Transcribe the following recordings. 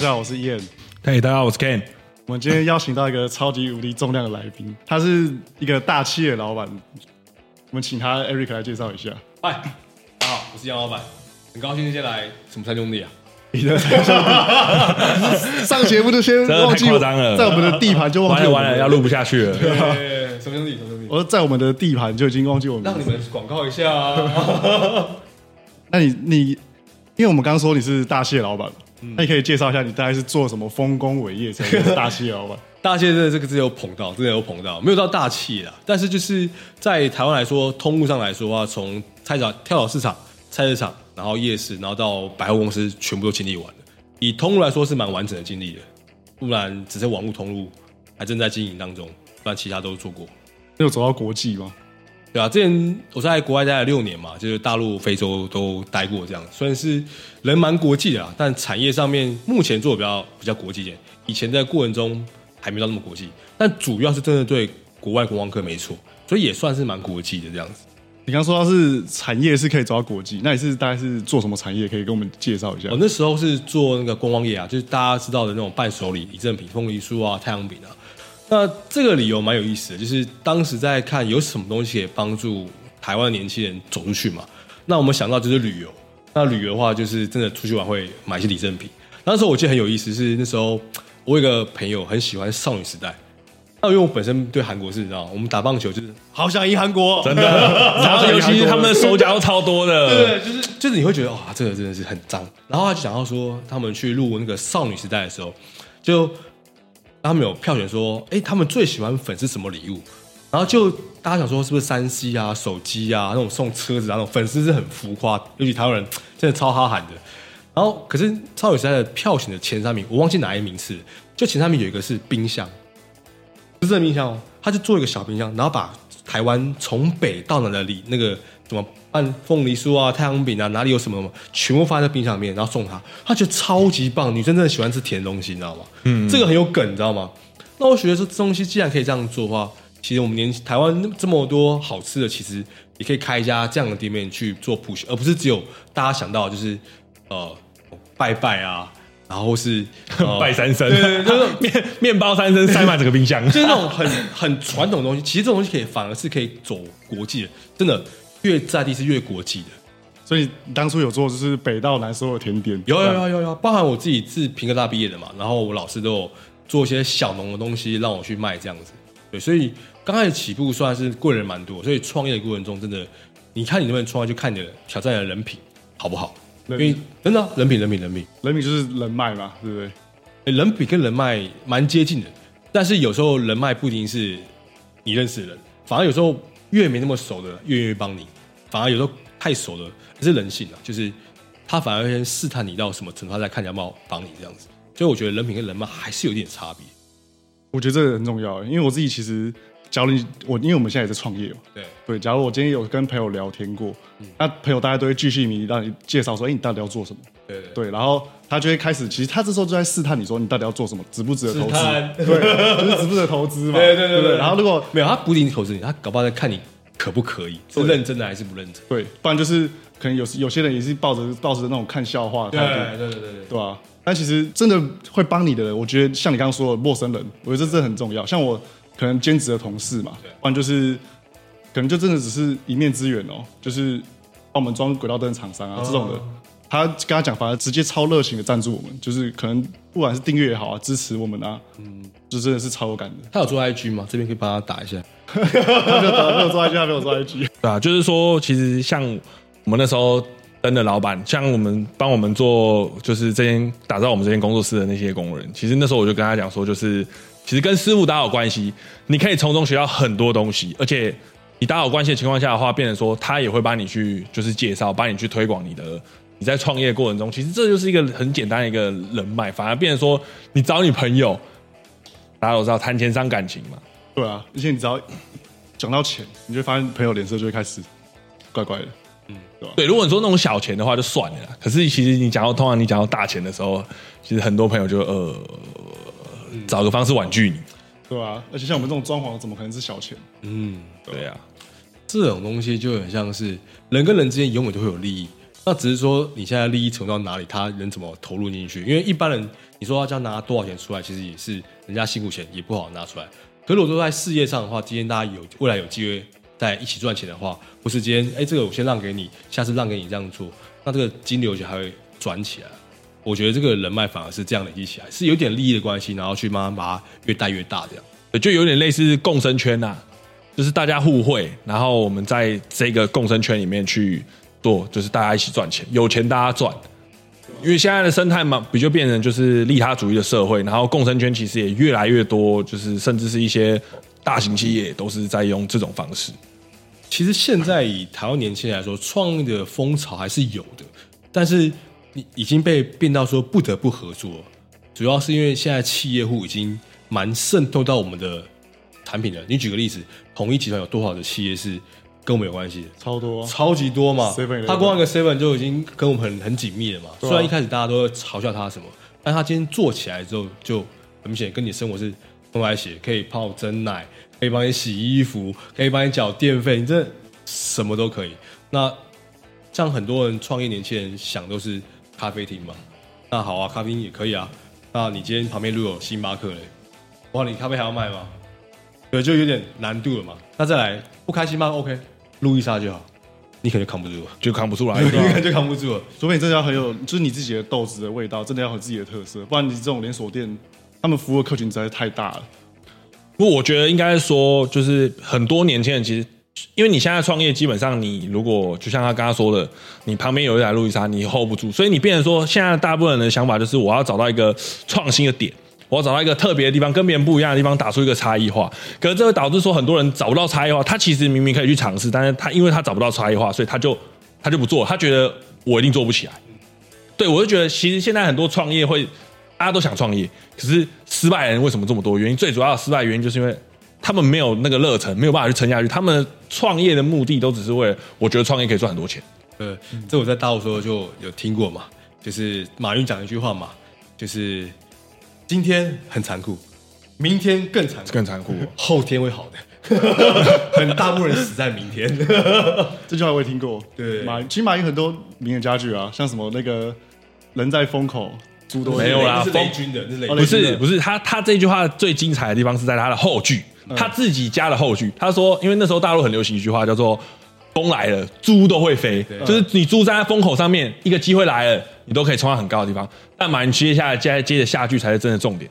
大家好，我是 Ian。嘿，大家好，我是 Ken。我们今天邀请到一个超级无敌重量的来宾，他是一个大企业老板。我们请他 Eric 来介绍一下。嗨，大家好，我是杨老板，很高兴今天来什么三兄弟啊？你的上节目就先忘记太夸张了在我们的地盘就忘记完了完了，要录不下去了。对，什么兄弟？什么兄弟？我说在我们的地盘就已经忘记我们。让你们广告一下啊！那你你，因为我们刚刚说你是大企业老板嘛，那你可以介绍一下你大概是做什么丰功伟业才是 大企业老板？大企业真的这个字有捧到，真的有捧到，没有到大企业啦，但是就是在台湾来说，通路上来说啊，从菜场、跳蚤市场、菜市场，然后夜市，然后到百货公司，全部都经历完了。以通路来说是蛮完整的经历的，不然只是网络通路还正在经营当中，不然其他都做过。你有走到国际吗？对啊，之前我在国外待了六年嘛，就是大陆、非洲都待过，这样虽然是人蛮国际的啊，但产业上面目前做的比较比较国际一点。以前在过程中还没到那么国际，但主要是真的对国外观光客没错，所以也算是蛮国际的这样子。你刚说到是产业是可以走到国际，那你是大概是做什么产业？可以跟我们介绍一下我、？那时候是做那个观光业啊，就是大家知道的那种伴手礼、礼赠品、凤梨酥啊、太阳饼啊。那这个理由蛮有意思的，就是当时在看有什么东西可以帮助台湾的年轻人走出去嘛。那我们想到就是旅游，那旅游的话就是真的出去玩会买一些礼赠品。那时候我记得很有意思，是那时候我有一个朋友很喜欢少女时代，那因为我本身对韩国是你知道，我们打棒球就是好想赢韩国，真的，然后尤其是他们的手脚都超多的，对，就是就是你会觉得哇，这个真的是很脏。然后他就讲到说，他们去录那个少女时代的时候，就他们有票选说，哎，他们最喜欢粉丝什么礼物？然后就大家想说，是不是三 C 啊、手机啊那种送车子啊那种粉丝是很浮夸，尤其台湾人 真的超哈喊的。然后可是超有时代的票选的前三名，我忘记哪一名次，就前三名有一个是冰箱，不是冰箱哦，他就做一个小冰箱，然后把台湾从北到南的里那个什么拌凤梨酥啊、太阳饼啊，哪里有什么什么，全部放在冰箱里面，然后送他，他觉得超级棒。女生真的喜欢吃甜的东西，你知道吗？嗯，这个很有梗，你知道吗？那我觉得说这东西既然可以这样做的话，其实我们年台湾这么多好吃的，其实也可以开一家这样的店面去做普及，而不是只有大家想到的就是呃拜拜啊，然后是、呃拜三生，对对对就是 面面包三生塞满整个冰箱，就是那种很 很传统的东西，其实这种东西可以反而是可以走国际的，真的越在地是越国际的。所以当初有做就是北到南所有甜点，有有有有有，包含我自己是平科大毕业的嘛，然后我老师都有做一些小农的东西让我去卖这样子。对，所以刚开始起步算是贵人蛮多，所以创业的过程中真的，你看你能不能创业，就看你的挑战你的人品好不好。因人为真的啊人品人品人品，人品就是人脉嘛，对不对？欸人品跟人脉蛮接近的，但是有时候人脉不一定是你认识的人，反而有时候越没那么熟的越愿意帮你，反而有时候太熟的，这是人性啊，就是他反而会先试探你到什么程度，他再看你要不要帮你这样子。所以我觉得人品跟人脉还是有点差别。我觉得这个很重要，因为我自己其实，假如你我，因为我们现在也在创业嘛，对，对，假如我今天有跟朋友聊天过，那朋友大家都会继续迷让你介绍说，哎，你到底要做什么？对对对，然后他就会开始，其实他这时候就在试探你说，你到底要做什么，值不值得投资？对，就是值不值得投资嘛？对对对不对然后如果没有他不一定投资你，他搞不好在看你可不可以，是认真的还是不认真。对，不然就是可能有有些人也是抱着抱着那种看笑话的态度，对对对对对吧、但其实真的会帮你的人，我觉得像你刚刚说的陌生人，我觉得这真的很重要。像我可能兼职的同事嘛，不然就是可能就真的只是一面之缘哦，就是帮我们装轨道灯厂商啊、这种的，他跟他讲，反而直接超热情的赞助我们，就是可能不管是订阅也好啊，支持我们啊，嗯，就真的是超有感的。他有做 IG 吗？这边可以帮他打一下。他没有没有做 IG，他没有做 IG，对啊，就是说，其实像我们那时候灯的老板，像我们帮我们做，就是这间打造我们这间工作室的那些工人，其实那时候我就跟他讲说，就是其实跟师傅打好关系，你可以从中学到很多东西，而且你打好关系的情况下的话，变成说他也会帮你去就是介绍，帮你去推广你的。你在创业过程中，其实这就是一个很简单的一个人脉，反而变成说你找你朋友，大家都知道谈钱伤感情嘛，对啊，而且你只要讲到钱，你就会发现朋友脸色就会开始怪怪的。嗯对，如果你说那种小钱的话就算了啦，可是其实你讲到通常你讲到大钱的时候，其实很多朋友就呃找个方式婉拒你。对啊，而且像我们这种装潢，怎么可能是小钱？嗯，对啊，这种东西就很像是人跟人之间永远都会有利益，那只是说你现在利益程度到哪里，他人怎么投入进去。因为一般人你说要这样拿多少钱出来，其实也是人家辛苦钱也不好拿出来。可如果说在事业上的话，今天大家有未来有机会在一起赚钱的话，不是今天哎这个我先让给你，下次让给你这样做，那这个金流就还会转起来。我觉得这个人脉反而是这样累积起来，是有点利益的关系，然后去慢慢把它越带越大这样。就有点类似共生圈呐、就是大家互惠，然后我们在这个共生圈里面去做，就是大家一起赚钱，有钱大家赚。因为现在的生态嘛，比就变成就是利他主义的社会，然后共生圈其实也越来越多，就是甚至是一些大型企业都是在用这种方式。其实现在以台湾年轻人来说，创业的风潮还是有的，但是你已经被变到说不得不合作，主要是因为现在企业户已经蛮渗透到我们的产品了。你举个例子，统一集团有多少的企业是跟我们有关系的？超多、啊，超级多嘛他光一个 Seven 就已经跟我们很很紧密了嘛。啊虽然一开始大家都会嘲笑他什么，但他今天做起来之后，就很明显跟你生活是分开写，可以泡真奶，可以帮你洗衣服，可以帮你缴电费，你这什么都可以。那像很多人创业年轻人想都是咖啡厅嘛，那好啊，咖啡厅也可以啊。那你今天旁边如果有星巴克嘞，哇，你咖啡还要卖吗？对，就有点难度了嘛。那再来不开心吗？OK，路易莎就好，你可能就扛不住了，就扛不出来。你可能就扛不住了。除非你真的要很有，就是你自己的豆子的味道，真的要有自己的特色，不然你这种连锁店，他们服务的客群实在是太大了。不过我觉得应该说，就是很多年轻人其实，因为你现在创业，基本上你如果就像他刚刚说的，你旁边有一台路易莎，你 hold 不住，所以你变成说，现在大部分人的想法就是，我要找到一个创新的点，我要找到一个特别的地方，跟别人不一样的地方，打出一个差异化。可是这会导致说，很多人找不到差异化，他其实明明可以去尝试，但是他因为他找不到差异化，所以他就他就不做，他觉得我一定做不起来。对我就觉得，其实现在很多创业会，大家都想创业，可是失败的人为什么这么多？原因最主要的失败原因就是因为他们没有那个热忱，没有办法去撑下去。他们创业的目的都只是为了，我觉得创业可以赚很多钱。呃，这我在大陆时候就有听过嘛，就是马云讲一句话嘛，就是今天很残酷，明天更残酷，更残酷。后天会好的。很大部分人死在明天。这句话我也听过。对马其实马云很多名言佳句啊，像什么那个人在风口，猪都会没有啦那是雷军的，那是雷哦不军的。是不是，他他这句话最精彩的地方是在他的后句，他自己加了后句。他说，因为那时候大陆很流行一句话叫做“风来了，猪都会飞”，就是你猪站在风口上面，一个机会来了，你都可以冲到很高的地方。但马云接下来接接着下句才是真的重点。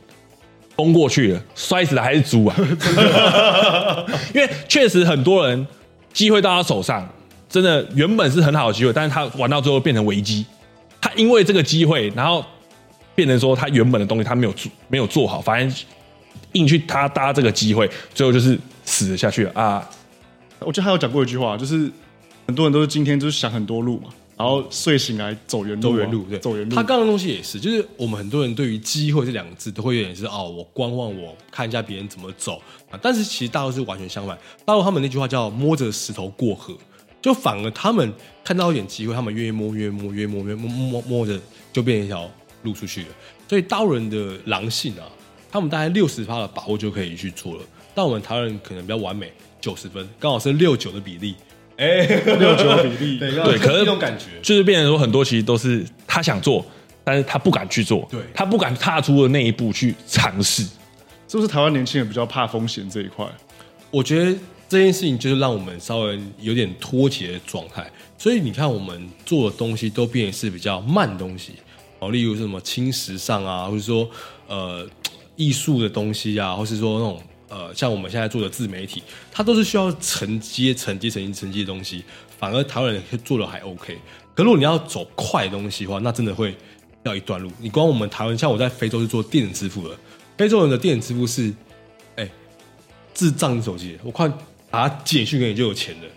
风过去了，摔死的还是猪啊！因为确实很多人机会到他手上，真的原本是很好的机会，但是他玩到最后变成危机。他因为这个机会，然后变成说他原本的东西他没有做没有做好，反正硬去他搭这个机会，最后就是死了下去了啊！我记得他有讲过一句话，就是很多人都是今天就是想很多路嘛，然后睡醒来走原路嘛，走原路，对，走原路。他刚刚的东西也是，就是我们很多人对于机会这两个字都会有点是哦，我观望，我看一下别人怎么走啊。但是其实大陆是完全相反，大陆他们那句话叫摸着石头过河，就反而他们看到一点机会，他们越摸越摸越摸越摸摸摸摸着就变成一条路出去了。所以大陆人的狼性啊，他们大概六十趴的把握就可以去做了，但我们台湾人可能比较完美，九十分，刚好是六九的比例。哎，六九比例，对对可是这种感觉，就是变成说很多其实都是他想做，但是他不敢去做，对他不敢踏出的那一步去尝试。是不是台湾年轻人比较怕风险这一块？我觉得这件事情就是让我们稍微有点脱节的状态，所以你看我们做的东西都变成是比较慢的东西哦，例如什么轻时尚啊，或者说呃艺术的东西啊，或是说那种呃像我们现在做的自媒体，它都是需要承接、承接、承接、承接的东西，反而台湾人做的还 OK。可如果你要走快的东西的话，那真的会要一段路。你光我们台湾，像我在非洲是做电子支付的，非洲人的电子支付是，哎、智障手机，我看打简讯给你就有钱了，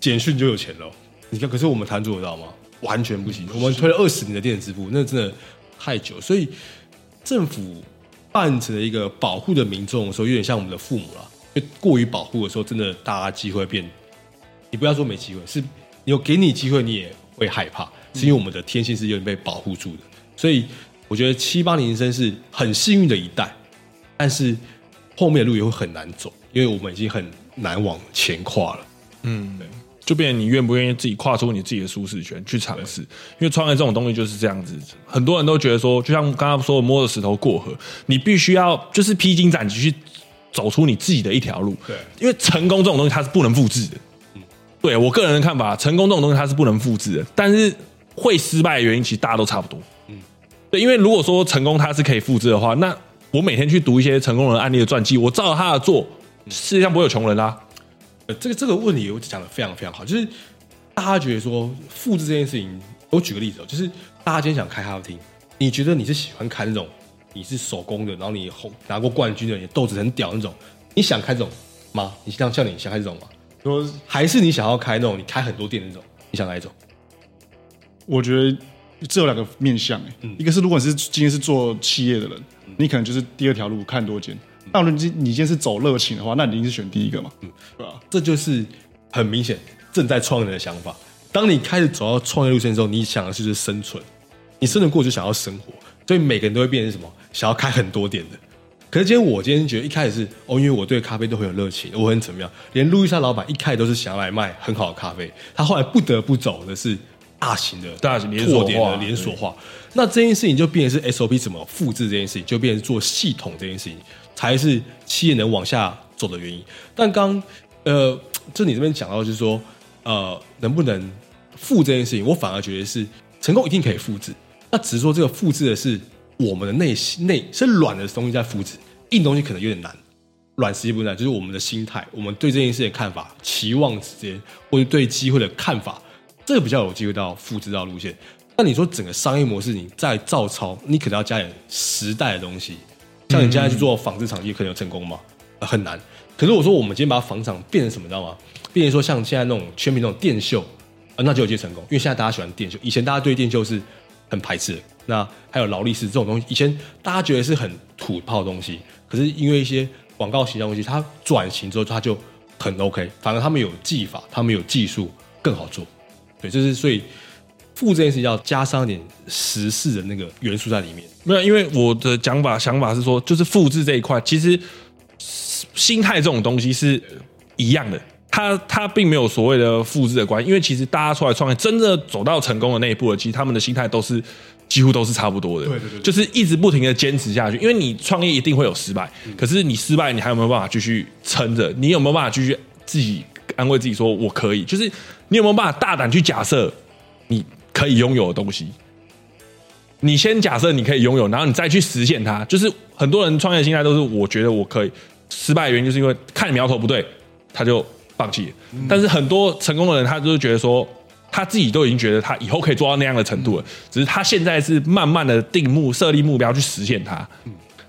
简讯就有钱了。你看，可是我们台湾做得到吗？完全不行。我们推了二十年的电子支付，那真的太久。所以政府扮成了一个保护的民众的时候，有点像我们的父母了。就过于保护的时候，真的大家机会变。你不要说没机会，是有给你机会，你也会害怕，是因为我们的天性是有点被保护住的。所以我觉得七八年生是很幸运的一代，但是后面的路也会很难走，因为我们已经很难往前跨了。就变成你愿不愿意自己跨出你自己的舒适圈去尝试。因为创业这种东西就是这样子，很多人都觉得说，就像刚刚说的摸着石头过河，你必须要就是披荆斩棘去走出你自己的一条路。对因为成功这种东西它是不能复制的。嗯对我个人的看法，成功这种东西它是不能复制的，但是会失败的原因其实大家都差不多。嗯，对，因为如果说成功它是可以复制的话，那我每天去读一些成功人案例的传记，我照着他的做，世界上不会有穷人啦、呃，这个这个问题我讲的非常非常好，就是大家觉得说复制这件事情，我举个例子哦，就是大家今天想开咖啡厅，你觉得你是喜欢开那种你是手工的，然后你红拿过冠军的，你豆子很屌那种，你想开这种吗？你像像你想开这种吗？说还是你想要开那种你开很多店那种？你想哪一种？我觉得这有两个面向、欸，嗯一个是如果你是今天是做企业的人，你可能就是第二条路看多间。那如果你今你今天是走热情的话，那你一定是选第一个嘛，嗯对吧？这就是很明显正在创业的想法。当你开始走到创业路线之后，你想的是就是生存，你生存过就想要生活，所以每个人都会变成什么？想要开很多店的。可是今天我今天觉得一开始是哦，因为我对咖啡都很有热情，我很怎么样？连路易莎老板一开始都是想要来卖很好的咖啡，他后来不得不走的是大型的大型连锁店的连锁化。那这件事情就变成是 SOP 怎么复制这件事情，就变成做系统这件事情，才是企业能往下走的原因。但刚呃，就你这边讲到，就是说呃，能不能复这件事情，我反而觉得是成功一定可以复制，那只是说这个复制的是我们的内心内是软的东西在复制，硬东西可能有点难。软实际不难，就是我们的心态，我们对这件事的看法、期望之间，或者对机会的看法，这个比较有机会到复制到路线。那你说整个商业模式，你再照抄，你可能要加点时代的东西。像你现在去做纺织厂，也可能有成功吗？很难。可是我说，我们今天把纺厂变成什么，你知道吗？变成说像现在那种全民那种电秀，啊，那就有机会成功。因为现在大家喜欢电秀，以前大家对电秀是很排斥的。那还有劳力士这种东西，以前大家觉得是很土炮的东西，可是因为一些广告形象东西，它转型之后，它就很 OK。反而他们有技法，他们有技术，更好做。对，就是所以复这件事情要加上一点时事的那个元素在里面。没有，因为我的讲法想法是说，就是复制这一块，其实心态这种东西是一样的。他他并没有所谓的复制的关系，因为其实大家出来创业，真的走到成功的那一步了，其实他们的心态都是几乎都是差不多的。对对对对就是一直不停的坚持下去。因为你创业一定会有失败，可是你失败，你还有没有办法继续撑着？你有没有办法继续自己安慰自己说我可以？就是你有没有办法大胆去假设你可以拥有的东西？你先假设你可以拥有，然后你再去实现它。就是很多人创业心态都是我觉得我可以，失败的原因就是因为看苗头不对，他就放弃了。但是很多成功的人，他就是觉得说他自己都已经觉得他以后可以做到那样的程度了，只是他现在是慢慢的定目设立目标去实现它。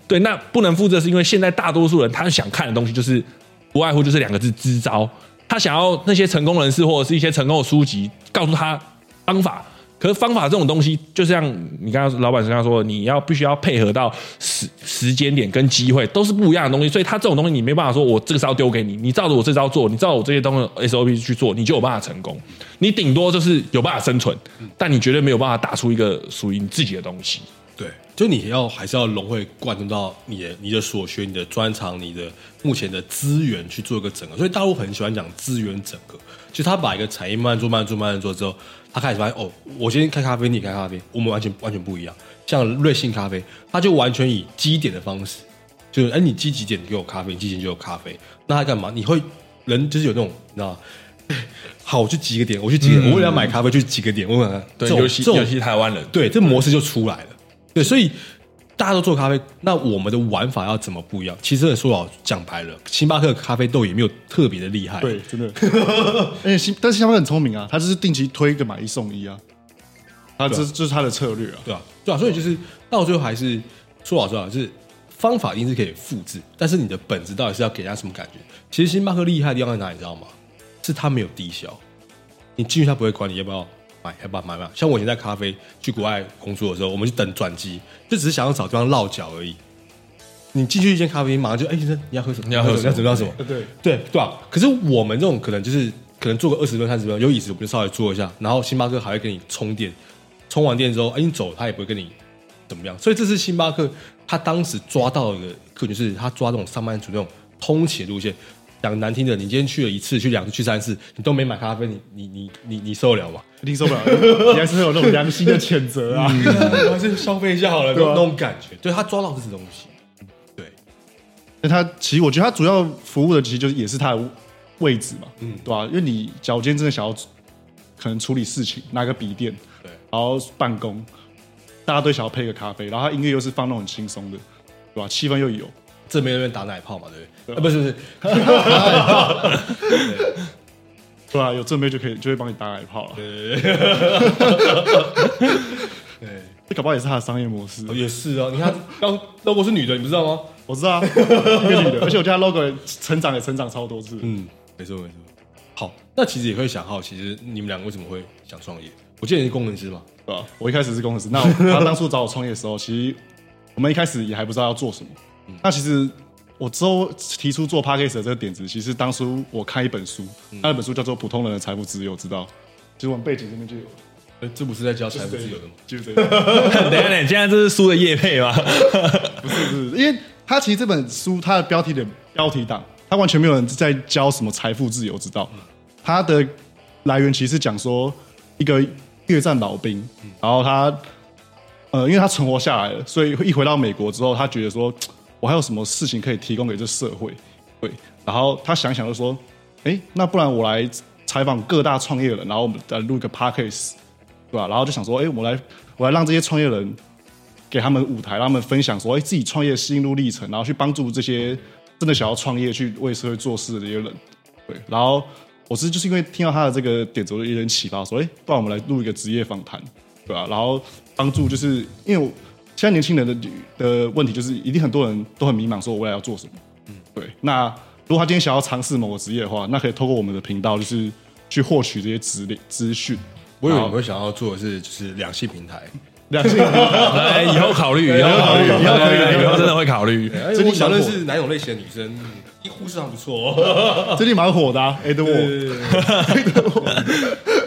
对，那不能负责，是因为现在大多数人他想看的东西就是不外乎就是两个字：支招。他想要那些成功人士或者是一些成功的书籍告诉他方法。可是方法这种东西，就像你刚刚老板刚刚说，你要必须要配合到时时间点跟机会都是不一样的东西，所以他这种东西你没办法说我这个招丢给你，你照着我这招做，你照我这些东西 SOP 去做，你就有办法成功。你顶多就是有办法生存，但你绝对没有办法打出一个属于你自己的东西。对，就你要还是要融会贯通到你的你的所学、你的专长、你的目前的资源去做一个整合。所以大陆很喜欢讲资源整合，就他把一个产业慢慢做、慢慢做、慢慢做之后，他开始发现哦，我今天开咖啡，你开咖啡，我们完全完全不一样。像瑞幸咖啡，他就完全以积点的方式，就是哎，你积几点你给我咖啡，你积几点就有咖啡。那他干嘛？你会人就是有那种你知道？好，我去几个点，我去几个点，我为了要买咖啡去几个点，我可能对，尤其尤其台湾人，对，这模式就出来了。对，所以大家都做咖啡，那我们的玩法要怎么不一样？其实说老讲白了，星巴克咖啡豆也没有特别的厉害。对，真的。而 且星，但是星巴克很聪明啊，他就是定期推一个买一送一啊，他这这是他的策略啊。对啊，对啊，所以就是到最后还是说老实话，就是方法一定是可以复制，但是你的本质到底是要给人家什么感觉？其实星巴克厉害的地方在哪里，你知道吗？是它没有低消，你进去他不会管你要不要买，要不要买嘛。像我以前在咖啡去国外工作的时候，我们就等转机，就只是想要找地方落脚而已。你进去一间咖啡厅，马上就哎先生你要喝什么？你要喝什么要怎么样什么？对，对对吧？可是我们这种可能就是可能坐个二十分钟、三十分钟，有椅子我们就稍微坐一下，然后星巴克还会给你充电，充完电之后，哎，你走他也不会跟你怎么样。所以这是星巴克他当时抓到的客群，就是他抓这种上班族那种通勤路线，讲难听的，你今天去了一次、去两次、去三次，你都没买咖啡，你你你你你受得了吗？一定受不了，你还是会有那种良心的谴责啊。我 还是消费一下好了，那种那种感觉，对他抓到这东西，对，那他其实我觉得他主要服务的其实就是也是他的位置嘛，嗯，对吧、因为你假如今天真的想要可能处理事情，拿个笔电，对。然后办公，大家都想要配个咖啡，然后他音乐又是放那种很轻松的，对吧、气氛又有，这边那边打奶泡嘛，对不对？啊，不是不是，对啊、有正妹就可以就会帮你打奶泡了，对，这搞不好也是他的商业模式。也是啊。你看，刚 logo 是女的，你不知道吗？我知道啊，一个女的，而且我觉得 logo 成长也成长超多次。嗯，没错没错。好，那其实也会想好，其实你们两个为什么会想创业？我记得你是工程师嘛，对吧？我一开始是工程师，那我他当初找我创业的时候，其实我们一开始也还不知道要做什么。那其实我之后提出做 podcast 的这个点子，其实当初我看一本书，那本书叫做《普通人的财富自由之道》，其实我们背景这边就有，呃这不是在教财富自由的吗？就是这个。等一下，等，现在这是书的叶配吗？不是不是，因为他其实这本书它的标题的标题党，他完全没有人在教什么财富自由之道。它的来源其实是讲说一个越战老兵，然后他呃，因为他存活下来了，所以一回到美国之后，他觉得说我还有什么事情可以提供给这社会，对，然后他想想就说，哎，那不然我来采访各大创业人，然后我们来录一个 podcast，对吧？然后就想说，哎，我来我来让这些创业人给他们舞台，让他们分享说，哎，自己创业的心路历程，然后去帮助这些真的想要创业、去为社会做事的这些人。对，然后我是就是因为听到他的这个点子，我就有点启发，说，哎，不然我们来录一个职业访谈，对吧、然后帮助就是因为我现在年轻人的的问题就是，一定很多人都很迷茫，说我未来要做什么。嗯，对。那如果他今天想要尝试某个职业的话，那可以透过我们的频道，就是去获取这些资料资讯。我以为你会想要做的是就是两性平台，两性 哎，以后考虑，以后考虑，以后考虑，以后真的会考虑。哎，最近我想认识哪种类型的女生，嗯一护士上不错哦。最近蛮火的、啊，哎，等我。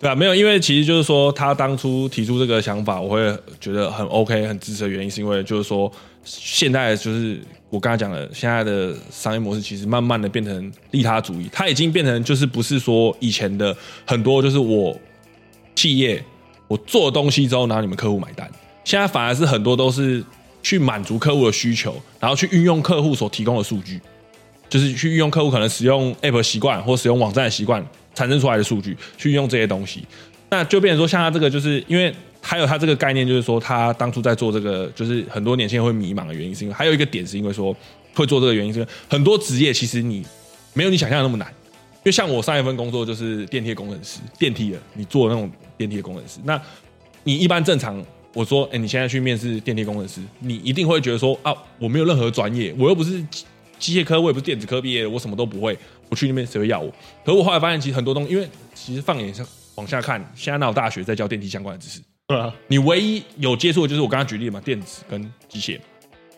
对啊，没有，因为其实就是说，他当初提出这个想法，我会觉得很 OK、很支持的原因，是因为就是说，现在就是我刚才讲的，现在的商业模式其实慢慢的变成利他主义，它已经变成就是不是说以前的很多就是我企业我做东西之后，然后你们客户买单，现在反而是很多都是去满足客户的需求，然后去运用客户所提供的数据。就是去运用客户可能使用 App 习惯或使用网站的习惯产生出来的数据，去用这些东西，那就变成说，像他这个，就是因为还有他这个概念，就是说他当初在做这个，就是很多年轻人会迷茫的原因，是因为还有一个点是因为说会做这个原因，是因为很多职业其实你没有你想象的那么难，因为像我上一份工作就是电梯工程师，电梯的，你做那种电梯的工程师，那你一般正常。我说，哎、你现在去面试电梯工程师，你一定会觉得说啊，我没有任何专业，我又不是机机械科，我也不是电子科毕业，我什么都不会，我去那边谁会要我？可是我后来发现，其实很多东西，因为其实放眼上往下看，现在哪有大学在教电梯相关的知识？对啊，你唯一有接触的就是我刚刚举例嘛，电子跟机械。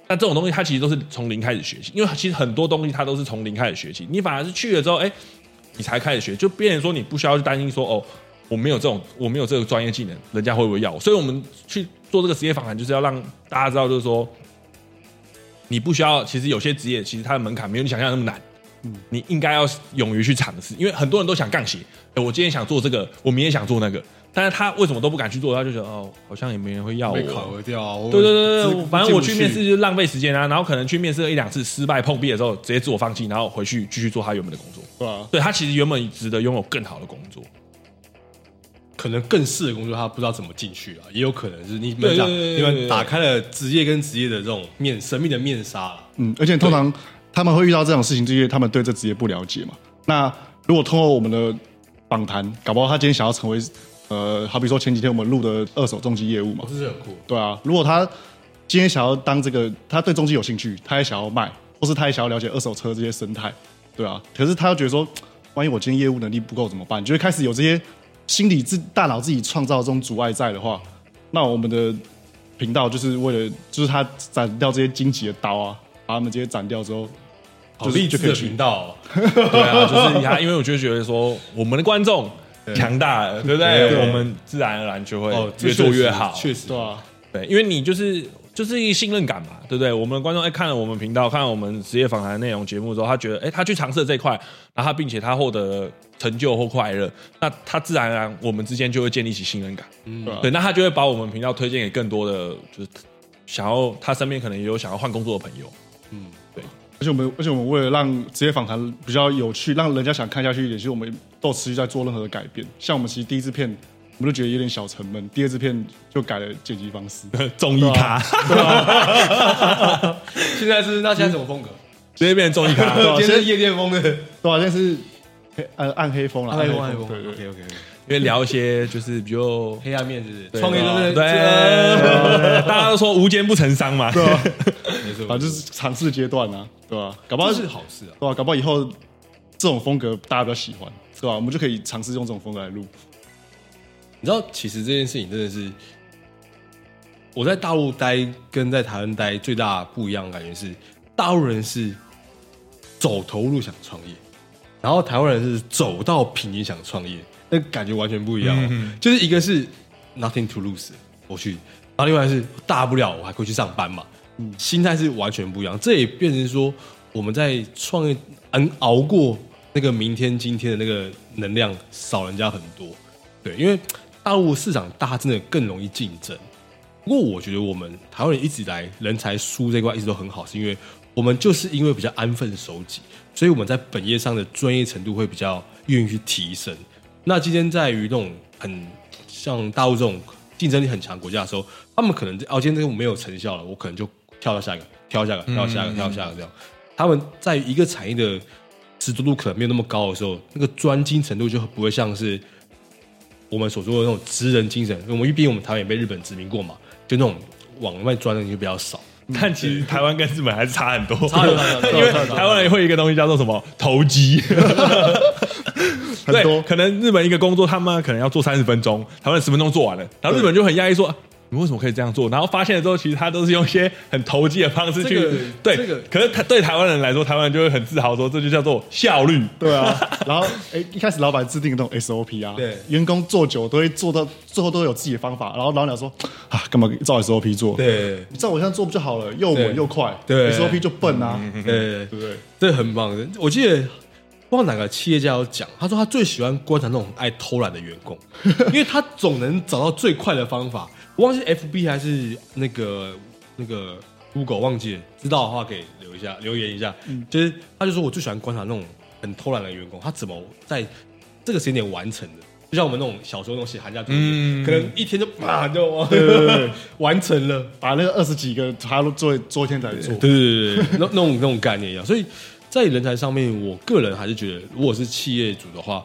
那这种东西它其实都是从零开始学习，因为其实很多东西它都是从零开始学习，你反而是去了之后，哎、你才开始学，就变成说你不需要去担心说哦，我没有这种我没有这个专业技能，人家会不会要我？所以我们去做这个职业访谈，就是要让大家知道，就是说你不需要，其实有些职业其实它的门槛没有你想象的那么难。你应该要勇于去尝试，因为很多人都想杠写。哎，我今天想做这个，我明天想做那个，但是他为什么都不敢去做？他就觉得哦，好像也没人会要我。被考核掉啊，对对对对，反正我去面试就是浪费时间啊，然后可能去面试了一两次失败碰壁的时候，直接自我放弃，然后回去继续做他原本的工作。对啊，对他其实原本值得拥有更好的工作。可能更适的工作，他不知道怎么进去啊，也有可能是你对们讲，打开了职业跟职业的这种面神秘的面纱了。嗯，而且通常他们会遇到这种事情，就因为他们对这职业不了解嘛。那如果通过我们的访谈，搞不好他今天想要成为，呃，好比说前几天我们录的二手重机业务嘛，这是很酷，对啊，如果他今天想要当这个，他对重机有兴趣，他也想要卖，或是他也想要了解二手车这些生态，对啊。可是他又觉得说，万一我今天业务能力不够怎么办？就会开始有这些心理自大脑自己创造这种阻碍在的话，那我们的频道就是为了，就是他斩掉这些荆棘的刀啊，把他们这些斩掉之后，好就是励志的就可以道。哦，对啊，就是他，因为我就觉得说，我们的观众强大了，对不对？对。我们自然而然就会哦，越做越好。确实对啊，对，因为你就是就是一个信任感嘛，对不对？我们的观众哎看了我们频道，看了我们职业访谈内容节目之后，他觉得哎他去尝试了这一块，然后他并且他获得成就或快乐，那他自然而然我们之间就会建立起信任感，嗯。对，那他就会把我们频道推荐给更多的就是想要他身边可能也有想要换工作的朋友，而且我们，而且我们为了让职业访谈比较有趣，让人家想看下去一点，其实我们都持续在做任何的改变。像我们其实第一支片，我们就觉得有点小沉闷，第二支片就改了剪辑方式。综艺咖，现在是那现在什么风格？直接变成综艺咖，对啊今天是夜店风的，对吧，现在是黑呃暗黑风了，暗黑风，暗黑风。对对 OK OK，因为聊一些就是比较黑暗面是不是？创业就是对，大家都说无奸不成商嘛，对。啊，没错，反正就是尝试阶段啊，对吧、搞不好是好事啊。对吧、搞不好以后这种风格大家比较喜欢，对吧、我们就可以尝试用这种风格来录。你知道，其实这件事情真的是我在大陆待跟在台湾待最大不一样的感觉是，大陆人是走投入想创业，然后台湾人是走到瓶颈想创业，那感觉完全不一样、哦。就是一个是 nothing to lose，我去，然后另外是大不了我还可以去上班嘛，嗯心态是完全不一样。这也变成说我们在创业能熬过那个明天今天的那个能量少人家很多。对，因为大陆市场大，真的更容易竞争。不过我觉得我们台湾人一直以来人才输这一块一直都很好，是因为我们就是因为比较安分守己，所以我们在本业上的专业程度会比较愿意去提升。那今天在于那种很像大陆这种竞争力很强国家的时候，他们可能哦，今天这个没有成效了，我可能就跳到下一个，跳到下一个，跳到下一个，跳到下一个这样。他们在一个产业的知足度可能没有那么高的时候，那个专精程度就不会像是我们所说的那种职人精神。我们毕竟我们台湾也被日本殖民过嘛，就那种往外钻的就比较少。但其实台湾跟日本还是差很多，差很多因为 台湾人会一个东西叫做什么 投机，对，很多可能日本一个工作他们可能要做三十分钟，台湾十分钟做完了，然后日本就很压抑说。你为什么可以这样做？然后发现了之后，其实他都是用一些很投机的方式去、这个对这个可是他对台湾人来说，台湾人就会很自豪说，这就叫做效率。对啊，然后哎，一开始老板制定的那种 SOP 啊，对员工做久都会做到最后都有自己的方法，然后老鸟说啊，干嘛照 SOP 做？，对你照我现在做不就好了？又对稳又快，对，SOP 就笨啊，对，对不对？这很棒的。我记得不知道哪个企业家有讲，他说他最喜欢观察那种爱偷懒的员工，因为他总能找到最快的方法。我忘记 FB 还是那个那个 Google 忘记了，知道的话可以留一下留言一下。就是他就说我最喜欢观察那种很偷懒的员工，他怎么在这个时间点完成的。就像我们那种小时候那种写寒假作业，嗯可能一天就啪就 完成了。把那个二十几个他都做做一天才做，对对对对，那那种那种概念一样。所以在人才上面，我个人还是觉得，如果是企业主的话，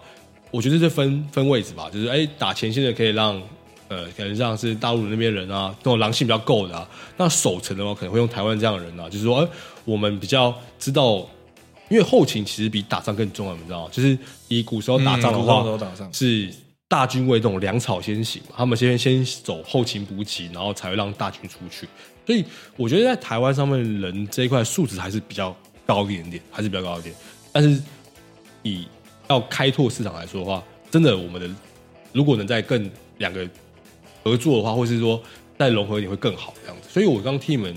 我觉得这分分位置吧，就是哎，打前线的可以让呃，可能像是大陆那边人啊，那种狼性比较够的啊。那守城的话，可能会用台湾这样的人啊，就是说，哎，我们比较知道。因为后勤其实比打仗更重要，你知道吗？就是以古时候打仗的话，是大军为这种粮草先行，他们先先走后勤补给，然后才会让大军出去。所以我觉得在台湾上面人这一块素质还是比较高一点点，还是比较高一点。但是以要开拓市场来说的话，真的我们的如果能在更两个合作的话，或是说再融合一点会更好这样子。所以我刚听你们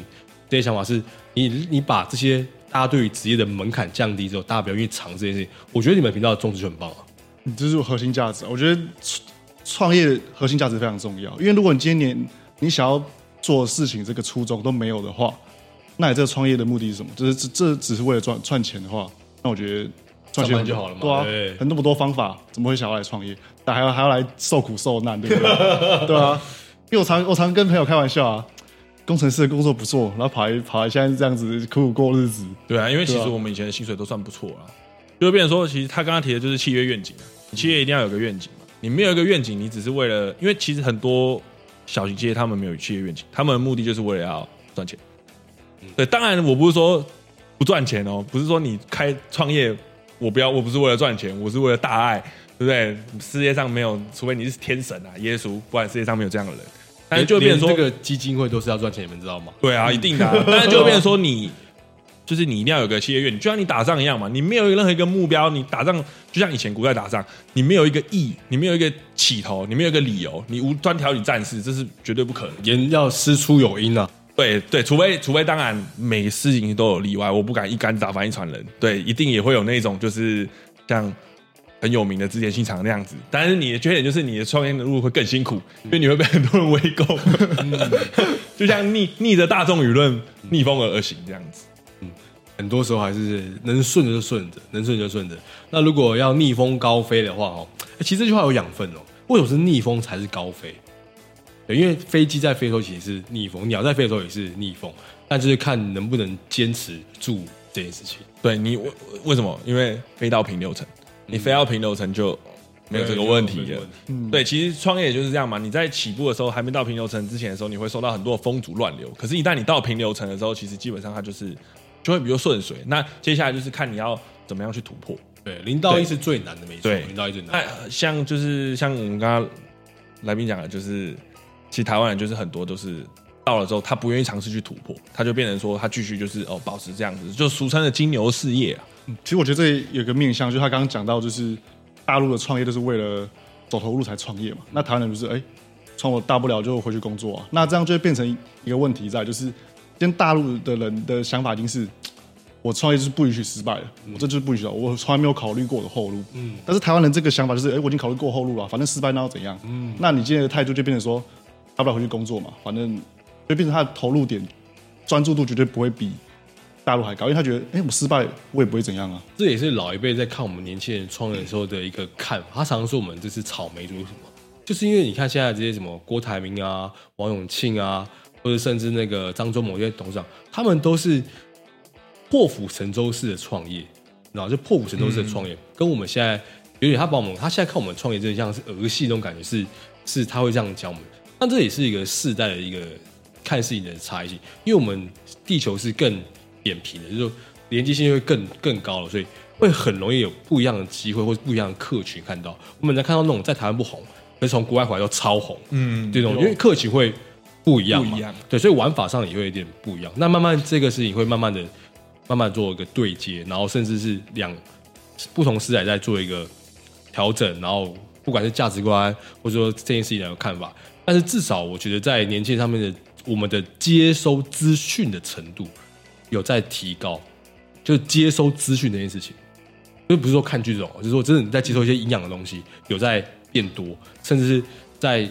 这些想法是，你你把这些大家对于职业的门槛降低之后，大家比较愿意尝这件事情。我觉得你们频道的宗旨就很棒啊。你这是核心价值。我觉得创创业核心价值非常重要，因为如果你今年你想要做事情这个初衷都没有的话，那你这个创业的目的是什么？就是这这只是为了赚赚钱的话，那我觉得赚钱就好了嘛对啊，对很那么多方法，怎么会想要来创业？但还要还要来受苦受难，对不对？对啊，因为我常我常跟朋友开玩笑啊，工程师的工作不错，然后跑来跑来现在这样子苦苦过日子，对啊，因为其实我们以前的薪水都算不错啊，就会变成说，其实他刚刚提的就是契约愿景啊，你企业一定要有个愿景嘛，你没有一个愿景，你只是为了，因为其实很多小型企业他们没有契约愿景，他们的目的就是为了要赚钱。对，当然我不是说不赚钱哦，不是说你开创业，我不要，我不是为了赚钱，我是为了大爱，对不对？世界上没有，除非你是天神啊，耶稣，不然世界上没有这样的人。但是就会变成说，这个基金会都是要赚钱，你们知道吗？对啊，一定的、啊。但是就会变成说你，就是你一定要有个企业愿景，就像你打仗一样嘛，你没有任何一个目标，你打仗就像以前古代打仗，你没有一个意，你没有一个起头，你没有一个理由，你无端挑起战事，这是绝对不可能。言要师出有因啊。对对，除非除非当然每个事情都有例外，我不敢一竿子打翻一船人。对，一定也会有那种就是像很有名的织田信长那样子。但是你的缺点就是你的创业的路会更辛苦，因为你会被很多人围攻，就像逆逆着大众舆论逆风而行这样子。嗯很多时候还是能顺着就顺着，能顺着就顺着。那如果要逆风高飞的话，哦，欸其实这句话有养分哦。为什么是逆风才是高飞？对，因为飞机在飞的时候其实是逆风，鸟在飞的时候也是逆风，但就是看能不能坚持住这件事情。对你为为什么？因为飞到平流层，你飞到平流层就没有这个问题了对其实创业也就是这样嘛。你在起步的时候还没到平流层之前的时候，你会受到很多的风阻乱流。可是，一旦你到平流层的时候，其实基本上它就是就会比较顺水。那接下来就是看你要怎么样去突破。对，零到一是最难的，没错，零到一最难。那像就是像我们刚刚来宾讲的，就是其实台湾人就是很多都是到了之后，他不愿意尝试去突破，他就变成说他继续就是哦保持这样子，就俗称的金牛事业啊。其实我觉得这有个面向，就是他刚刚讲到，就是大陆的创业都是为了走投无路才创业嘛。那台湾人就是哎，创我大不了就回去工作啊。那这样就会变成一个问题在，就是今天大陆的人的想法已经是，我创业就是不允许失败的，我这就是不允许的，我从来没有考虑过我的后路。嗯，但是台湾人这个想法就是，哎，我已经考虑过后路了，反正失败那又怎样？嗯，那你今天的态度就变成说，大不了回去工作嘛，反正就变成他的投入点专注度绝对不会比大陆还高，因为他觉得，哎，我失败我也不会怎样啊。这也是老一辈在看我们年轻人创业的时候的一个看法。他常常说我们这是草莓族，为什么？就是因为你看现在这些什么郭台铭啊、王永庆啊，或者甚至那个张忠谋这些董事长，他们都是破釜沉舟式的创业，然后就破釜沉舟式的创业，跟我们现在有点他把我们他现在看我们创业，真的像是儿戏那种感觉，是是他会这样教我们。但这也是一个世代的一个看事情的差异性，因为我们地球是更扁平的，就是说连接性会更更高了，所以会很容易有不一样的机会或者不一样的客群看到。我们在看到那种在台湾不红，可是从国外回来都超红，嗯这种因为客群会不一样嘛，不一样对，所以玩法上也会有点不一样。那慢慢这个事情会慢慢的、慢慢做一个对接，然后甚至是两不同时代在做一个调整，然后不管是价值观或者说这件事情的看法，但是至少我觉得在年轻人上面的我们的接收资讯的程度有在提高，就是接收资讯这件事情。就不是说看剧这种，就是说真的你在接受一些营养的东西，有在变多，甚至是在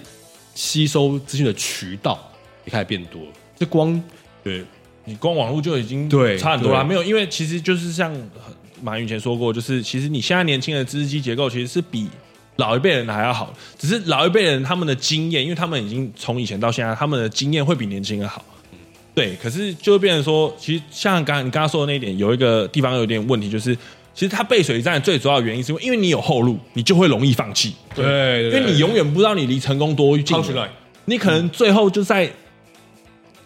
吸收资讯的渠道也开始变多了。这光对你光网络就已经 对差很多啦。对没有，因为其实就是像马云以前说过，就是其实你现在年轻人的知识基结构其实是比老一辈人还要好，只是老一辈人他们的经验，因为他们已经从以前到现在，他们的经验会比年轻人好。对，可是就会变成说，其实像刚刚你刚刚说的那一点，有一个地方有点问题，就是其实他背水一战最主要的原因是因为，因为你有后路，你就会容易放弃，对，因为你永远不知道你离成功多近你可能最后就在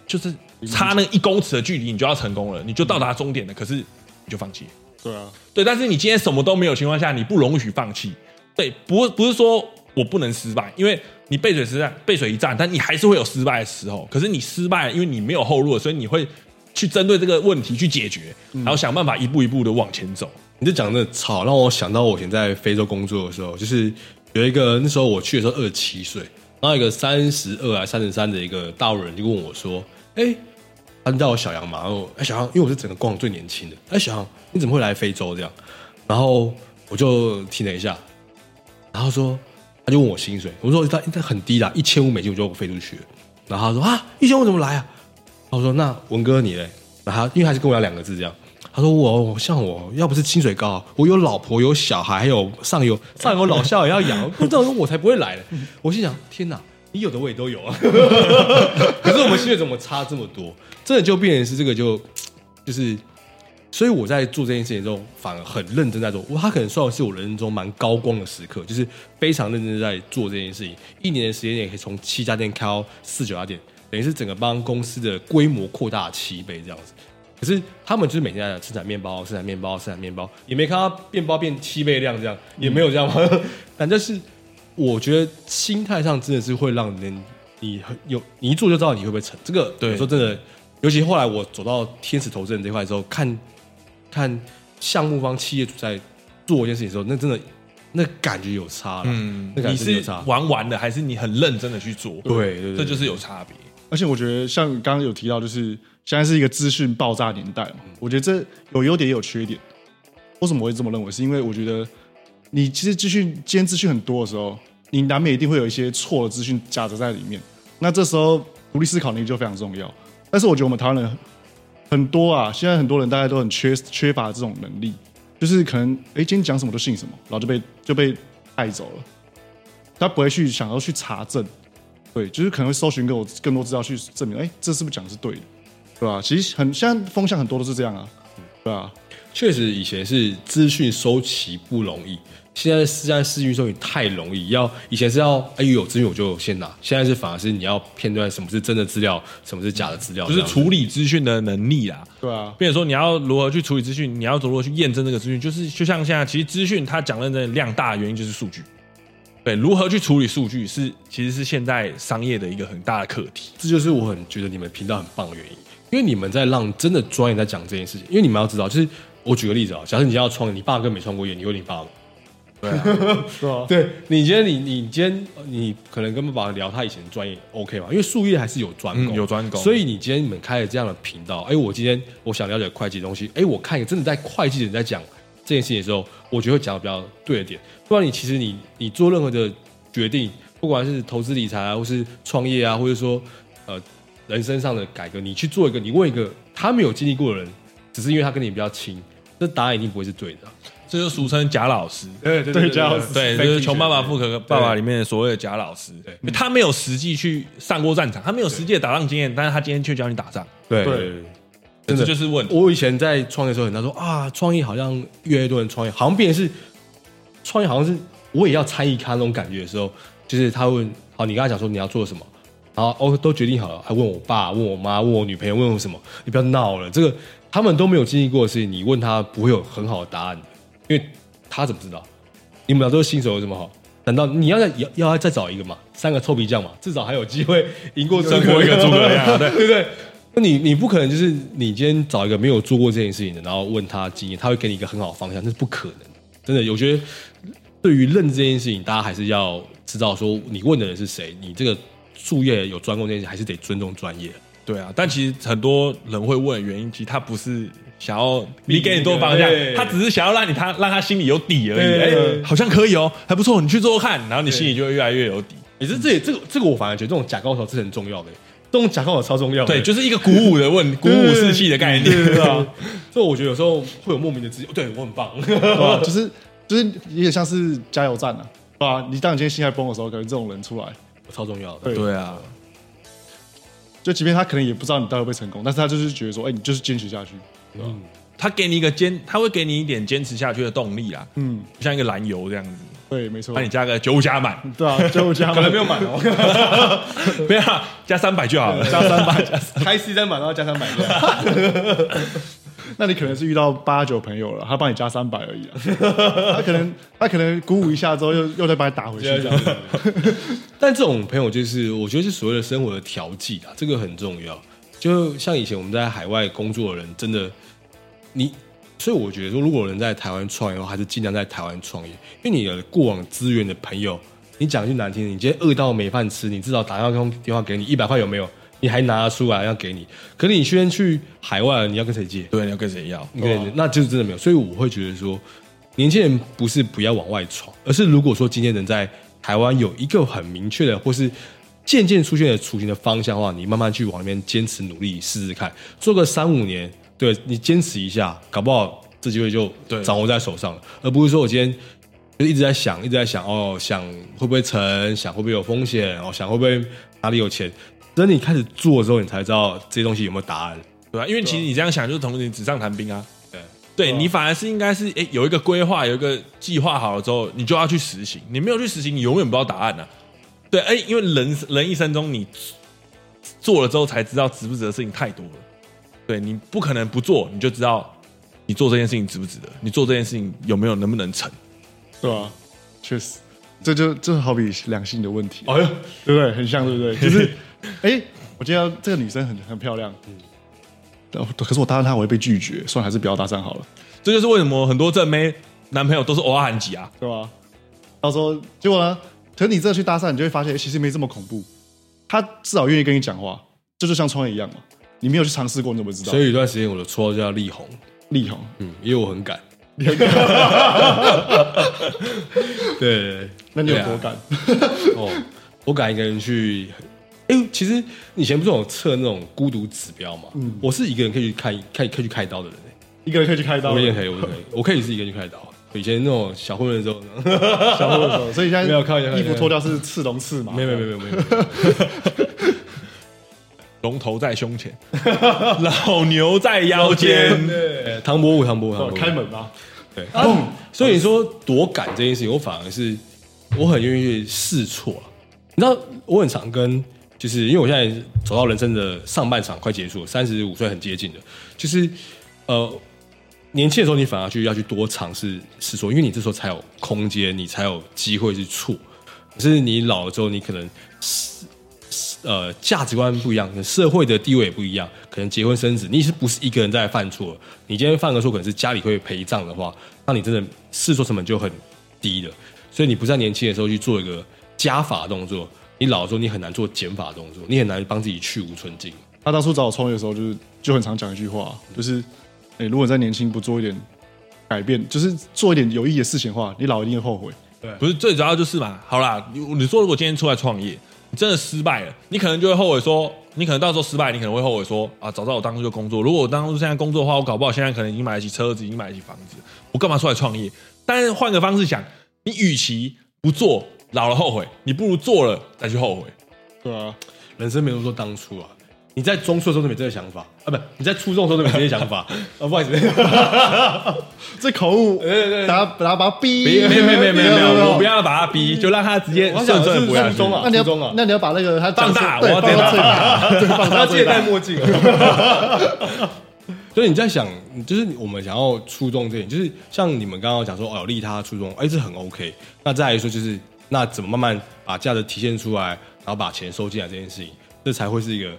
就是差那一公尺的距离，你就要成功了，你就到达终点了，可是你就放弃了。对啊，对，但是你今天什么都没有情况下，你不容许放弃。对，不不是说我不能失败，因为你背水实战，背水一战，但你还是会有失败的时候。可是你失败，因为你没有后路了，所以你会去针对这个问题去解决，然后想办法一步一步的往前走。你就讲的吵，让我想到我以前在非洲工作的时候，就是有一个那时候我去的时候二十七岁，然后一个三十二啊三十三的一个大陆人就问我说：“哎、他叫我小杨嘛，然后哎、小杨，因为我是整个逛最年轻的，哎、小杨你怎么会来非洲这样？”然后我就听了一下，然后说他就问我薪水，我说他他很低啦，一千五美金我就飞出去了。然后他说啊，一千五怎么来啊？我说那文哥你嘞？然后他因为他是跟我讲两个字这样，他说我我像我要不是薪水高，我有老婆有小孩，还有上有上有老下也要养，不知道我才不会来呢。我心想天哪，你有的我也都有啊，可是我们薪水怎么差这么多？真的就变成是这个就就是。所以我在做这件事情的时候，反而很认真在做。我他可能算是我人生中蛮高光的时刻，就是非常认真在做这件事情。一年的时间也可以从七家店开到四九家店，等于是整个帮公司的规模扩大七倍这样子。可是他们就是每天在生产面包、生产面包、生产面包，也没看到面包变七倍量这样，也没有这样吗？反正是我觉得心态上真的是会让人你很有你一做就知道你会不会成。这个对有时候真的，尤其后来我走到天使投资人这块之后，看看项目方企业主在做一件事情的时候，那真的那感觉有差了。嗯那，感你是觉真的有差。玩玩的，还是你很认真的去做？对对对这就是有差别。而且我觉得像刚刚有提到，就是现在是一个资讯爆炸年代嘛，我觉得这有优点也有缺点。为什么我会这么认为？是因为我觉得你其实资讯今天资讯很多的时候，你难免一定会有一些错的资讯夹杂在里面。那这时候独立思考能力就非常重要。但是我觉得我们台湾人很多啊，现在很多人大家都很缺缺乏这种能力，就是可能哎今天讲什么都信什么，然后就被就被带走了。他不会去想要去查证，对，就是可能会搜寻给我更多资料去证明，哎，这是不是讲的是对的，对吧？其实很现在风向很多都是这样啊，对吧？确实，以前是资讯收集不容易，现在现在资讯收集太容易。要以前是要哎有资讯我就先拿，现在是反而是你要片段什么是真的资料，什么是假的资料，就是处理资讯的能力啦。对啊，并且说你要如何去处理资讯，你要如何去验证这个资讯，就是就像现在其实资讯它讲认真的量大的，原因就是数据。对，如何去处理数据是其实是现在商业的一个很大的课题。这就是我很觉得你们频道很棒的原因，因为你们在让真的专业在讲这件事情。因为你们要知道，就是我举个例子啊，假设你今天要创业，你爸跟没创过业，你问你爸吗？对啊，对啊，对你今天你你今天你可能跟爸爸聊他以前专业 OK 嘛？因为术业还是有专攻，有专攻，所以你今天你们开了这样的频道，哎，我今天我想了解会计的东西，哎，我看一个真的在会计的人在讲这件事情的时候，我觉得会讲的比较对的点。不然你其实你你做任何的决定，不管是投资理财啊，或是创业啊，或者说呃人生上的改革，你去做一个，你问一个他没有经历过的人，只是因为他跟你比较亲，这答案一定不会是对的。这就俗称假老师，对对对贾老师对，就是《穷爸爸富可爸爸》里面所谓的假老师。对，他没有实际去上过战场，他没有实际的打仗经验，但是他今天却教你打仗。对对，这就是问题。我以前在创业的时候，很多人说啊，创业好像越来越多人创业，好像变成是创业，好像是我也要参与他那种感觉的时候，就是他问，好，你刚才讲说你要做什么，然后哦都决定好了，还问我爸、问我妈、问我女朋友、问我什么，你不要闹了，这个他们都没有经历过的事情，你问他不会有很好的答案，因为他怎么知道？你们俩都是新手有什么好？难道你要再要要再找一个嘛？三个臭皮匠嘛，至少还有机会赢过中国一个诸葛亮，对 对不对？那你你不可能就是你今天找一个没有做过这件事情的，然后问他经验，他会给你一个很好的方向，那是不可能的。真的，我觉得对于认知这件事情，大家还是要知道说你问的人是谁，你这个术业有专攻这件事，还是得尊重专业。对啊，但其实很多人会问的原因，其实他不是想要你给你多方向，他只是想要让你他让他心里有底而已。对哎，好像可以哦，还不错，你去做做看，然后你心里就会越来越有底。也是这这个这个，我反而觉得这种假高潮是很重要的，这种假高潮超重要的。对，就是一个鼓舞的问，鼓舞士气的概念。对啊，所以我觉得有时候会有莫名的自信，对我很棒。对吧？就是就是有点像是加油站啊，对吧？你当你今天心态崩的时候，可能这种人出来，超重要的。对。对啊，就即便他可能也不知道你到底会不会成功，但是他就是觉得说，哎，你就是坚持下去，对吧？他给你一个坚，他会给你一点坚持下去的动力啦，嗯，像一个燃油这样子，对，没错。帮，你加个九五加满，对啊，九五加可能没有满哦，没有啊加三百就好了。加三百，开 C 三满，然后加三百。那你可能是遇到八九朋友了，他帮你加三百而已啊，他可能他可能鼓舞一下之后又又再把你打回去这样子，但这种朋友就是，我觉得是所谓的生活的调剂啊，这个很重要。就像以前我们在海外工作的人，真的，你，所以我觉得说，如果有人在台湾创业的话，还是尽量在台湾创业，因为你的过往资源的朋友，你讲句难听的，你今天饿到没饭吃，你至少打电话电话给你一百块有没有？你还拿得出来要给你，可是你先去海外，你要跟谁借？对，你要跟谁要？你跟那就是真的没有。所以我会觉得说，年轻人不是不要往外闯，而是如果说今天能在台湾有一个很明确的，或是渐渐出现的雏形的方向的话，你慢慢去往那边坚持努力试试看，做个三五年，对你坚持一下，搞不好这机会就掌握在手上了，而不是说我今天。就一直在想，一直在想，哦，想会不会成，想会不会有风险，哦，想会不会哪里有钱。等你开始做之后，你才知道这些东西有没有答案。对吧？因为其实你这样想，就是同时你纸上谈兵啊。对，对你反而是应该是哎有一个规划，有一个计划好了之后，你就要去实行。你没有去实行，你永远不知道答案呢、对，哎，因为人人一生中你做了之后才知道值不值得的事情太多了。对你不可能不做，你就知道你做这件事情值不值得，你做这件事情有没有能不能成。对吧？确实，这就这好比两性的问题，哎呦，对不对？很像，对不对？就是，哎，我今天这个女生很很漂亮，嗯，可是我搭讪她我会被拒绝，算了，还是不要搭讪好了，这就是为什么很多正妹男朋友都是偶尔韩籍啊。对吧？到时候结果呢？可是你这去搭讪，你就会发现其实没这么恐怖，他至少愿意跟你讲话，这就像创业一样嘛，你没有去尝试过，你怎么知道？所以有一段时间我的绰号叫力宏，力宏，嗯，因为我很敢。对，那你有多敢？哦，我敢一个人去。哎、其实以前不是有测那种孤独指标嘛？嗯我是一个人可以去开开可以去开刀的人、欸，一个人可以去开刀，我也可以，我可以，我可以是一个人去开刀。以前那种小混混的时候，小混混的时候，所以现在 没有开玩笑开玩笑衣服脱掉是刺龙刺嘛，没有没有没有没有，龙头在胸前，老牛在腰间。对，唐伯虎，唐伯虎，唐哦伯虎开门吧，对，所以你说多感这件事情，我反而是我很愿意去试错了。你知道，我很常跟，就是因为我现在走到人生的上半场快结束了，三十五岁很接近的，就是呃，年轻的时候你反而去要去多尝试试错，因为你这时候才有空间，你才有机会去错。可是你老了之后，你可能呃价值观不一样，社会的地位也不一样，可能结婚生子，你是不是一个人在犯错？你今天犯个错，可能是家里会陪葬的话，那你真的试错成本就很低了。所以你不在年轻的时候去做一个加法动作，你老的时候你很难做减法动作，你很难帮自己去无存精。他当初找我创业的时候，就是就很常讲一句话，就是，哎、如果你在年轻不做一点改变，就是做一点有意义的事情的话，你老一定会后悔。对不是最主要就是嘛，好啦，你你说如果今天出来创业，你真的失败了，你可能就会后悔说，你可能到时候失败，你可能会后悔说啊，早知道我当初就工作，如果我当初现在工作的话，我搞不好现在可能已经买得起车子，已经买得起房子，我干嘛出来创业？但是换个方式想，你与其不做，老了后悔，你不如做了再去后悔。对啊，人生没有说当初啊，你在中初的时候都没这个想法啊，不，你在初中的时候都没这些想法 啊，不好意思，这口误，大家大家把他逼，没有没有没有没有没有，我不要。把他逼，就让他直接我顺顺不下去。那你要那你要把那个他讲放大我要放大，对，放大最大。得 戴墨镜啊。所以你在想，就是我们想要初中这点，就是像你们刚刚讲说，哦，利他初中，哎，这很 OK。那再来说，就是那怎么慢慢把价值体现出来，然后把钱收进来这件事情，这才会是一个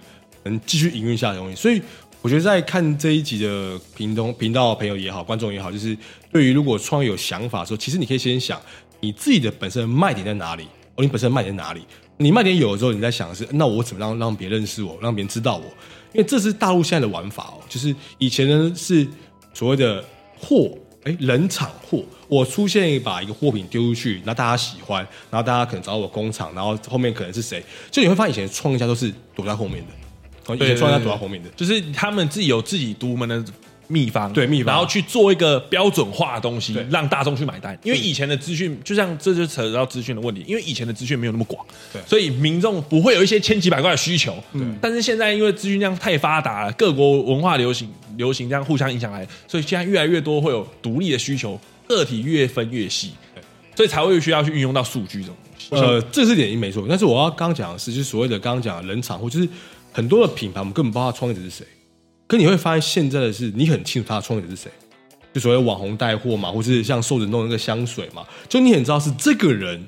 能继续营运下的东西。所以我觉得在看这一集的频东频道朋友也好，观众也好，就是对于如果创业有想法的时候，其实你可以先想你自己的本身的卖点在哪里，哦，你本身的卖点在哪里？你卖点有的时候，你在想的是，那我怎么让让别人认识我，让别人知道我？因为这是大陆现在的玩法哦，就是以前呢是所谓的货，哎，冷场货，我出现一把一个货品丢出去，那大家喜欢，然后大家可能找我工厂，然后后面可能是谁，就你会发现以前创业家都是躲在后面的，哦，以前创业家躲在后面的，就是他们自己有自己独门的秘方，对秘方。然后去做一个标准化的东西对，让大众去买单。因为以前的资讯，就像这就扯到资讯的问题，因为以前的资讯没有那么广，对。所以民众不会有一些千奇百怪的需求。嗯，但是现在因为资讯量太发达了，各国文化流行流行这样互相影响来，所以现在越来越多会有独立的需求，个体越分越细，所以才会需要去运用到数据这种东西。呃，这是点一没错，但是我要刚刚讲的是，就是所谓的刚刚讲的冷场或，就是很多的品牌我们根本不知道创业者是谁，可你会发现现在的是你很清楚他的创业者是谁，就所谓网红带货嘛，或是像瘦子弄那个香水嘛，就你很知道是这个人，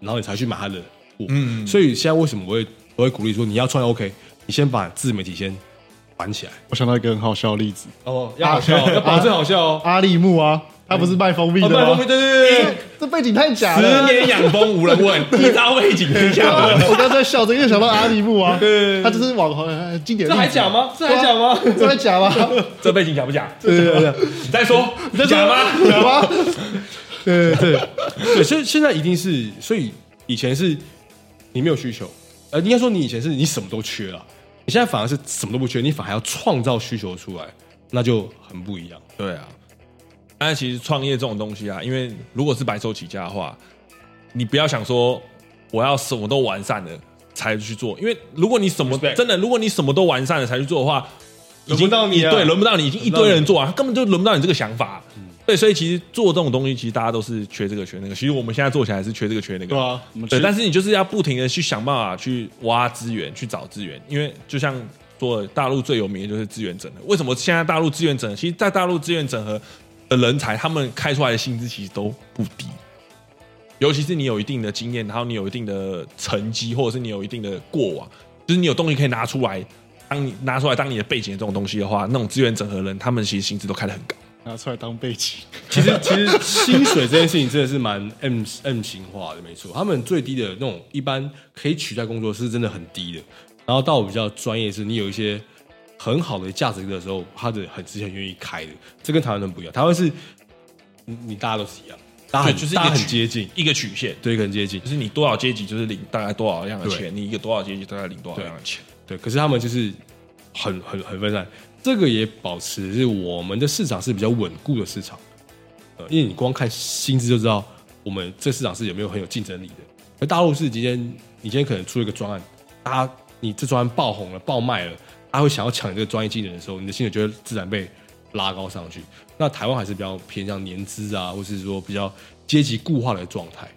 然后你才去买他的货。嗯，所以现在为什么我会我会鼓励说你要创业 OK，你先把自媒体先玩起来。我想到一个很好笑的例子，哦，要好笑，要保证好笑哦。阿力木啊，他不是卖蜂蜜的吗？对对对对，这背景太假十了。年养蜂无人问，一招背景天下闻。我刚才在笑着，因为想到阿里木啊，他就是网红呃经典。这还假？吗？这还假吗？这还假吗？这背景假不假？对对对，你再说，假吗？假吗？对对对，所以现在一定是，所以以前是你没有需求，呃，应该说你以前是你什么都缺了，你现在反而是什么都不缺，你反而要创造需求出来，那就很不一样。对啊，但其实创业这种东西啊，因为如果是白手起家的话，你不要想说我要什么都完善了才去做，因为如果你什么 Respect 真的，如果你什么都完善了才去做的话，已轮到你啊对，轮不到你，已经一堆人做啊，根本就轮不到你这个想法。嗯对，所以其实做这种东西，其实大家都是缺这个缺那个。其实我们现在做起来是缺这个缺那个。对啊，我们对，去但是你就是要不停的去想办法去挖资源，去找资源，因为就像说的，大陆最有名的就是资源整合。为什么现在大陆资源整合？其实，在大陆资源整合的人才，他们开出来的薪资其实都不低，尤其是你有一定的经验，然后你有一定的成绩，或者是你有一定的过往，就是你有东西可以拿出来，当你拿出来当你的背景的这种东西的话，那种资源整合人，他们其实薪资都开得很高。拿出来当背景。其实其实薪水这件事情真的是蛮 M M 型化的，没错。他们最低的那种一般可以取代工作是真的很低的。然后到比较专业是，你有一些很好的价值的时候，他的很之前愿意开的，这跟台湾人不一样。台湾是，你你大家都是一样，大家对，很大家很就是一个曲接近，一个曲线，对，很接近就。是你多少阶级就是领大概多少样的对钱，你一个多少阶级大概领多少样的钱。对，可是他们就是很很很分散，这个也保持是我们的市场是比较稳固的市场，呃，因为你光看薪资就知道我们这市场是有没有很有竞争力的。而大陆是今天你今天可能出了一个专案，大家你这专案爆红了、爆卖了，大家会想要抢你这个专业技能的时候，你的薪水就会自然被拉高上去。那台湾还是比较偏向年资啊，或是说比较阶级固化的状态，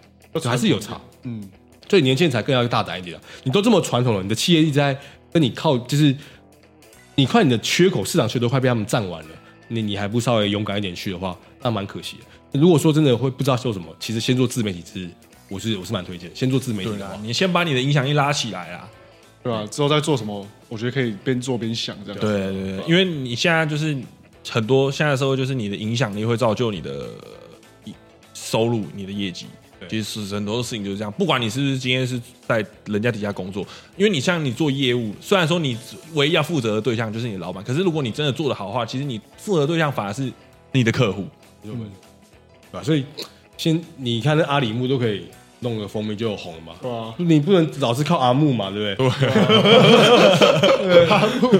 还是有差。嗯，所以年轻人才更要大胆一点啊！你都这么传统了，你的企业一直在跟你靠，就是你看你的缺口，市场缺都快被他们占完了，你你还不稍微勇敢一点去的话，那蛮可惜的。如果说真的会不知道做什么，其实先做自媒体是，我是我是蛮推荐，先做自媒体的话，，你先把你的影响力拉起来啊。对吧、之后再做什么，我觉得可以边做边想这样。对对对，因为你现在就是很多现在的社会，就是你的影响力会造就你的呃收入、你的业绩。对其实是很多事情就是这样，不管你是不是今天是在人家底下工作，因为你像你做业务，虽然说你唯一要负责的对象就是你的老板，可是如果你真的做的好的话，其实你负责的对象反而是你的客户。对吧？所以先你看那阿里木都可以弄个蜂蜜就红了嘛，对啊，你不能老是靠阿木嘛，对不对？对，阿木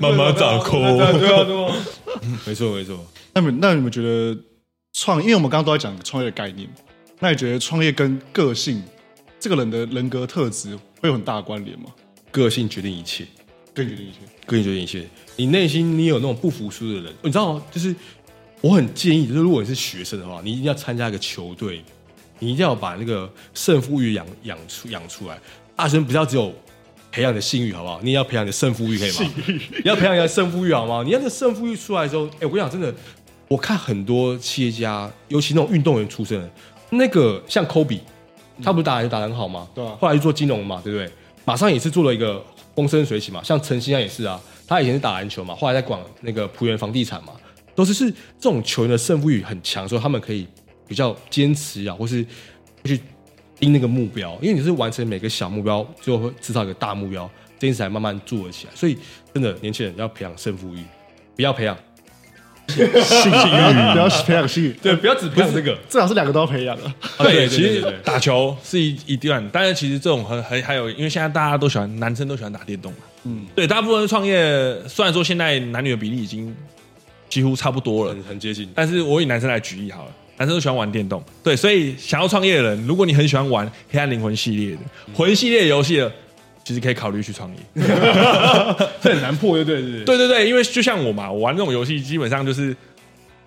慢慢长空对啊，对啊，没错没错。那你们那你们觉得创，因为我们刚刚都在讲创业的概念，那你觉得创业跟个性这个人的人格特质会有很大的关联吗？个性决定一切，个性决定一切。个性决定一切。你内心你有那种不服输的人，你知道吗？就是我很建议，就是如果你是学生的话，你一定要参加一个球队，你一定要把那个胜负欲养养出养出来。大学生不要只有培养你的性欲，好不好？你也要培养你的胜负欲，可以吗？你要培养你的胜负欲，好吗？你要那个胜负欲出来之后，哎、我跟你讲，真的，我看很多企业家，尤其那种运动员出身的，那个像科比，他不是打篮球打的很好吗？对啊后来去做金融嘛，对不对？马上也是做了一个风生水起嘛，像陈昕安也是啊，他以前是打篮球嘛，后来在管那个浦原房地产嘛，都是是这种球员的胜负欲很强，所以他们可以比较坚持啊，或是去盯那个目标，因为你是完成每个小目标，最后会制造一个大目标，这件事才慢慢做了起来。所以真的年轻人要培养胜负欲，不要培养，性性欲，不要培养性欲，对，不要只培养这个。最好是两个都要培养对，其实打球是一一段，但是其实这种很很还有，因为现在大家都喜欢，男生都喜欢打电动嘛。嗯，对，大部分创业虽然说现在男女的比例已经几乎差不多了，很很接近。但是我以男生来举例好了，男生都喜欢玩电动，对，所以想要创业的人，如果你很喜欢玩《黑暗灵魂》系列的魂系列的游戏的，其实可以考虑去创业。这很难破，对对对对对对，因为就像我嘛，我玩这种游戏基本上就是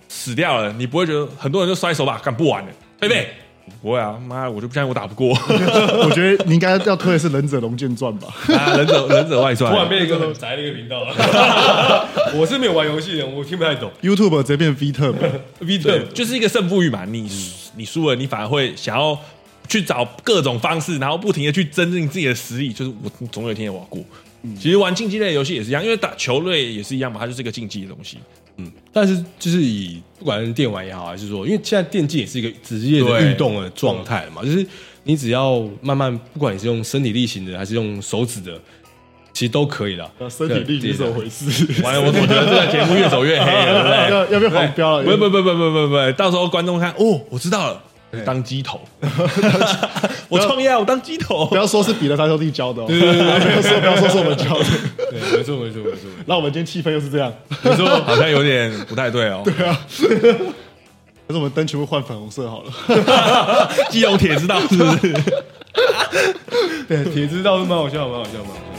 死掉了，你不会觉得很多人就摔手把，干不玩了，对不对？不会啊，妈，我就不相信我打不过 我觉得你应该要推的是《忍者龙剑传》吧？啊！忍者 忍者外传突，然变一个很宅的一个频道了。我是没有玩游戏的，我听不太懂。YouTube 直接变 V 特吧？V 对，就是一个胜负欲嘛。你你输了，你反而会想要去找各种方式，然后不停的去增进自己的实力。就是我总有一天也要过。其实玩竞技类的游戏也是一样，因为打球类也是一样嘛，它就是一个竞技的东西。嗯，但是就是以不管是电玩也好，还是说，因为现在电竞也是一个职业的对运动的状态嘛，就是你只要慢慢，不管你是用身体力行的，还是用手指的，其实都可以的。身体力行是怎么回事？完了，我总觉得这个节目越走越黑了，对不对？要要被黄标了？不不不不不不不，到时候观众看哦，我知道了，当鸡头，我创业啊，我当鸡头不。要说是彼得三兄弟教的哦，不要说不要说是我们教的。对，没错没错没错。那我们今天气氛又是这样，你说好像有点不太对哦。对啊可是我们灯全部换粉红色好了。基隆铁知道是不是？对，铁知道是蛮好笑，蛮好笑，蛮好笑。